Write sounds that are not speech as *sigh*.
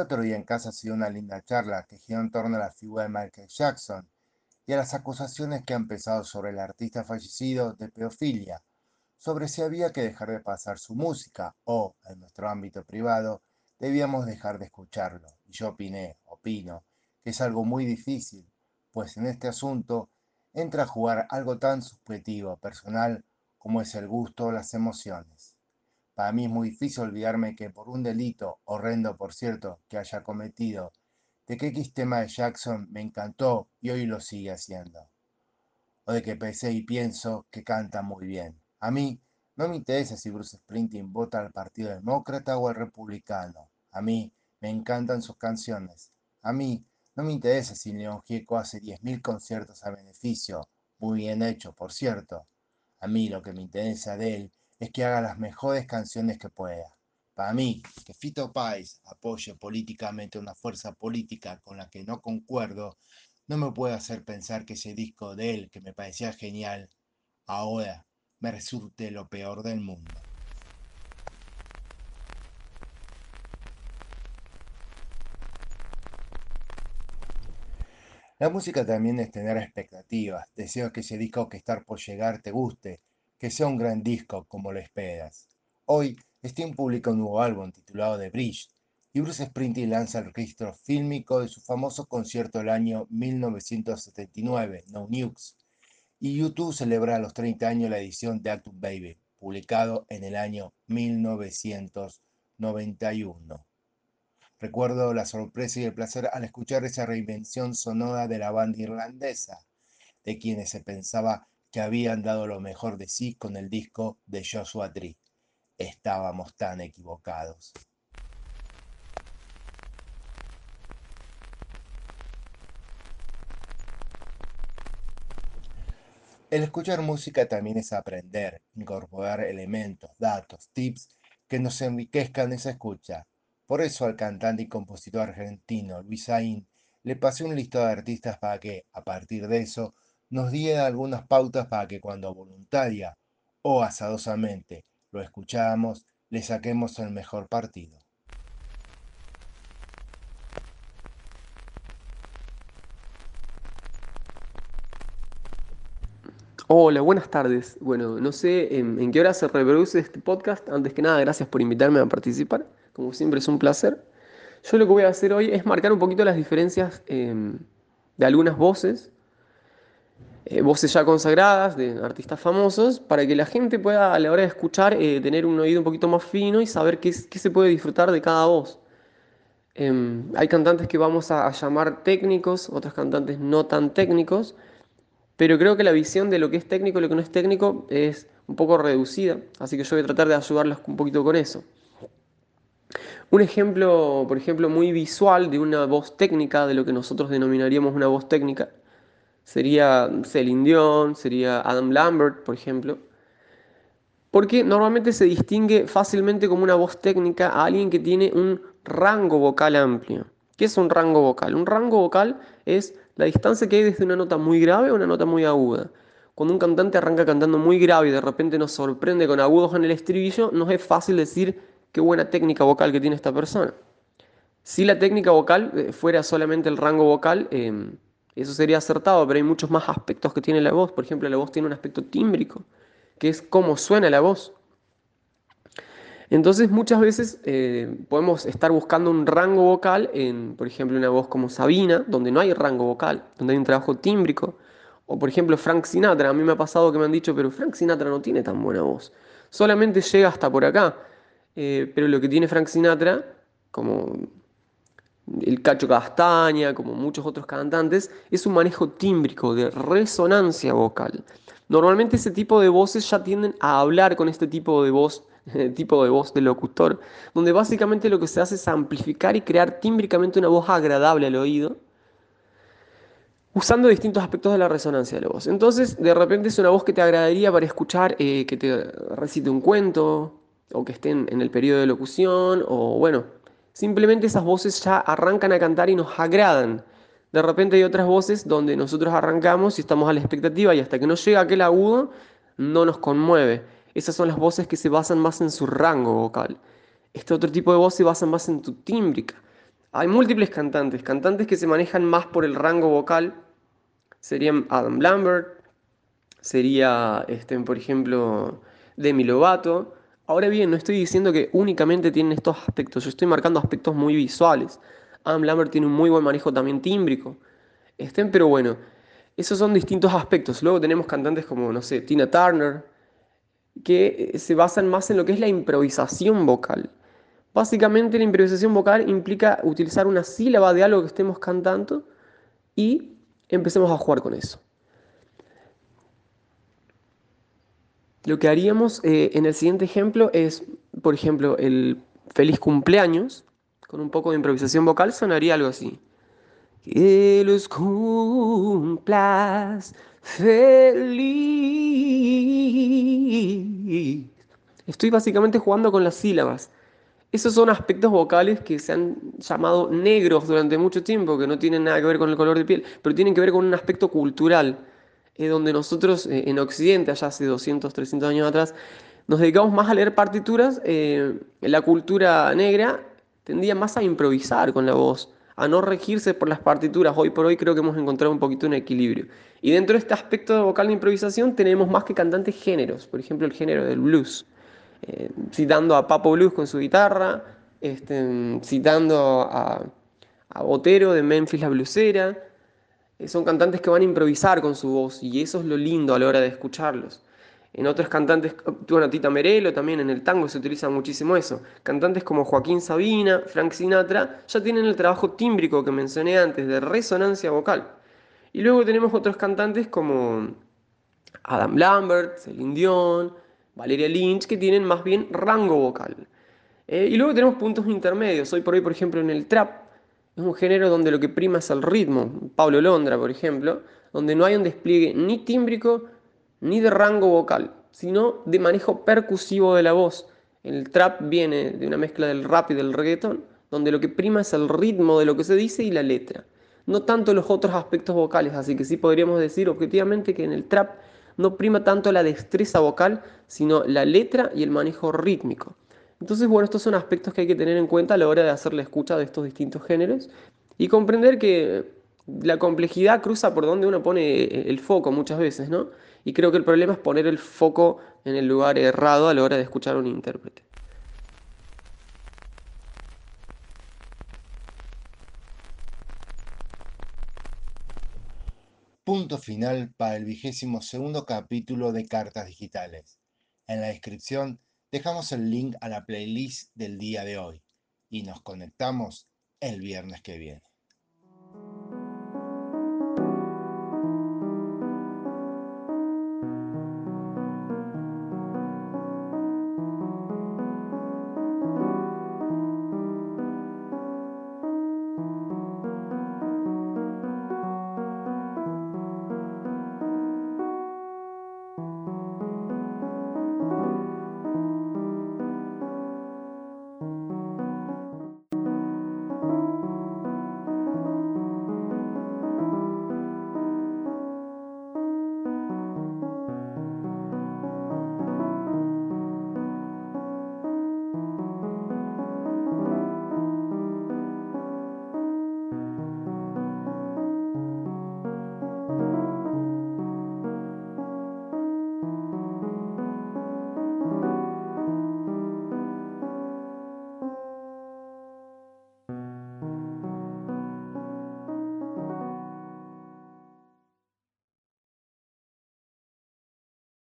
otro día en casa ha sido una linda charla que gira en torno a la figura de Michael Jackson y a las acusaciones que han pesado sobre el artista fallecido de pedofilia, sobre si había que dejar de pasar su música o, en nuestro ámbito privado, debíamos dejar de escucharlo. Y yo opiné, opino, que es algo muy difícil, pues en este asunto entra a jugar algo tan subjetivo, personal, como es el gusto o las emociones. Para mí es muy difícil olvidarme que por un delito, horrendo por cierto, que haya cometido, de que X tema de Jackson me encantó y hoy lo sigue haciendo. O de que pensé y pienso que canta muy bien. A mí no me interesa si Bruce Springsteen vota al Partido Demócrata o al Republicano. A mí me encantan sus canciones. A mí no me interesa si León Gieco hace 10.000 conciertos a beneficio, muy bien hecho, por cierto. A mí lo que me interesa de él es que haga las mejores canciones que pueda. Para mí, que Fito Páez apoye políticamente una fuerza política con la que no concuerdo, no me puede hacer pensar que ese disco de él, que me parecía genial, ahora me resulte lo peor del mundo. La música también es tener expectativas, deseo que ese disco que estar por llegar te guste, que sea un gran disco como lo esperas. Hoy, Steam publica un nuevo álbum titulado The Bridge y Bruce Springsteen lanza el registro fílmico de su famoso concierto del año 1979, No Nukes, y YouTube celebra a los 30 años la edición de Actum Baby, publicado en el año 1991. Recuerdo la sorpresa y el placer al escuchar esa reinvención sonora de la banda irlandesa, de quienes se pensaba que habían dado lo mejor de sí con el disco de Joshua Tree. Estábamos tan equivocados. El escuchar música también es aprender, incorporar elementos, datos, tips que nos enriquezcan esa escucha. Por eso al cantante y compositor argentino Luis Aín le pasé un listado de artistas para que, a partir de eso, nos diera algunas pautas para que cuando voluntaria o asadosamente lo escucháramos, le saquemos el mejor partido. Hola, buenas tardes. Bueno, no sé en, qué hora se reproduce este podcast. Antes que nada, gracias por invitarme a participar. Como siempre es un placer. Yo lo que voy a hacer hoy es marcar un poquito las diferencias em, de algunas voces, eh, voces ya consagradas de artistas famosos, para que la gente pueda a la hora de escuchar eh, tener un oído un poquito más fino y saber qué, qué se puede disfrutar de cada voz. Em, hay cantantes que vamos a llamar técnicos, otros cantantes no tan técnicos pero creo que la visión de lo que es técnico y lo que no es técnico es un poco reducida, así que yo voy a tratar de ayudarlos un poquito con eso. Un ejemplo, por ejemplo, muy visual de una voz técnica, de lo que nosotros denominaríamos una voz técnica, sería Celine Dion, sería Adam Lambert, por ejemplo, porque normalmente se distingue fácilmente como una voz técnica a alguien que tiene un rango vocal amplio. ¿Qué es un rango vocal? Un rango vocal es la distancia que hay desde una nota muy grave a una nota muy aguda. Cuando un cantante arranca cantando muy grave y de repente nos sorprende con agudos en el estribillo, nos es fácil decir qué buena técnica vocal que tiene esta persona. Si la técnica vocal eh, fuera solamente el rango vocal, em, eso sería acertado, pero hay muchos más aspectos que tiene la voz. Por ejemplo, la voz tiene un aspecto tímbrico, que es cómo suena la voz. Entonces muchas veces eh, podemos estar buscando un rango vocal en, por ejemplo, una voz como Sabina, donde no hay rango vocal, donde hay un trabajo tímbrico. O por ejemplo Frank Sinatra, a mí me ha pasado que me han dicho, pero Frank Sinatra no tiene tan buena voz. Solamente llega hasta por acá. Eh, pero lo que tiene Frank Sinatra, como el Cacho Castaña, como muchos otros cantantes, es un manejo tímbrico, de resonancia vocal. Normalmente ese tipo de voces ya tienden a hablar con este tipo de voz *laughs* tipo de voz del locutor, donde básicamente lo que se hace es amplificar y crear tímbricamente una voz agradable al oído, usando distintos aspectos de la resonancia de la voz. Entonces, de repente es una voz que te agradaría para escuchar eh, que te recite un cuento, o que esté en, el periodo de locución, o bueno, simplemente esas voces ya arrancan a cantar y nos agradan. De repente hay otras voces donde nosotros arrancamos y estamos a la expectativa y hasta que no llega aquel agudo, no nos conmueve. Esas son las voces que se basan más en su rango vocal. Este otro tipo de voz se basa más en tu tímbrica. Hay múltiples cantantes, cantantes que se manejan más por el rango vocal, serían Adam Lambert, sería, este, por ejemplo, Demi Lovato. Ahora bien, no estoy diciendo que únicamente tienen estos aspectos, yo estoy marcando aspectos muy visuales. Adam Lambert tiene un muy buen manejo también tímbrico. Estén, pero bueno, esos son distintos aspectos. Luego tenemos cantantes como, no sé, Tina Turner, que se basan más en lo que es la improvisación vocal. Básicamente la improvisación vocal implica utilizar una sílaba de algo que estemos cantando y empecemos a jugar con eso. Lo que haríamos eh, en el siguiente ejemplo es, por ejemplo, el feliz cumpleaños, con un poco de improvisación vocal, sonaría algo así. Que los cumplas feliz. Estoy básicamente jugando con las sílabas. Esos son aspectos vocales que se han llamado negros durante mucho tiempo, que no tienen nada que ver con el color de piel, pero tienen que ver con un aspecto cultural, donde nosotros eh, en Occidente, allá hace 200, 300 años atrás, nos dedicamos más a leer partituras, eh, la cultura negra tendía más a improvisar con la voz, a no regirse por las partituras. Hoy por hoy creo que hemos encontrado un poquito un equilibrio. Y dentro de este aspecto de vocal de improvisación tenemos más que cantantes géneros, por ejemplo el género del blues. Eh, citando a Papo Blues con su guitarra, este, citando a, a, Botero de Memphis la Blusera. Eh, son cantantes que van a improvisar con su voz y eso es lo lindo a la hora de escucharlos. En otros cantantes, bueno, Tita Merelo también en el tango se utiliza muchísimo eso. Cantantes como Joaquín Sabina, Frank Sinatra, ya tienen el trabajo tímbrico que mencioné antes de resonancia vocal. Y luego tenemos otros cantantes como Adam Lambert, Celine Dion, Valeria Lynch, que tienen más bien rango vocal. Eh, y luego tenemos puntos intermedios. Hoy por hoy, por ejemplo, en el trap, es un género donde lo que prima es el ritmo. Pablo Londra, por ejemplo, donde no hay un despliegue ni tímbrico ni de rango vocal, sino de manejo percusivo de la voz. El trap viene de una mezcla del rap y del reggaeton, donde lo que prima es el ritmo de lo que se dice y la letra. No tanto los otros aspectos vocales, así que sí podríamos decir objetivamente que en el trap no prima tanto la destreza vocal, sino la letra y el manejo rítmico. Entonces, bueno, estos son aspectos que hay que tener en cuenta a la hora de hacer la escucha de estos distintos géneros y comprender que la complejidad cruza por donde uno pone el foco muchas veces, ¿no? Y creo que el problema es poner el foco en el lugar errado a la hora de escuchar a un intérprete. Punto final para el vigésimo segundo capítulo de Cartas Digitales. En la descripción dejamos el link a la playlist del día de hoy y nos conectamos el viernes que viene.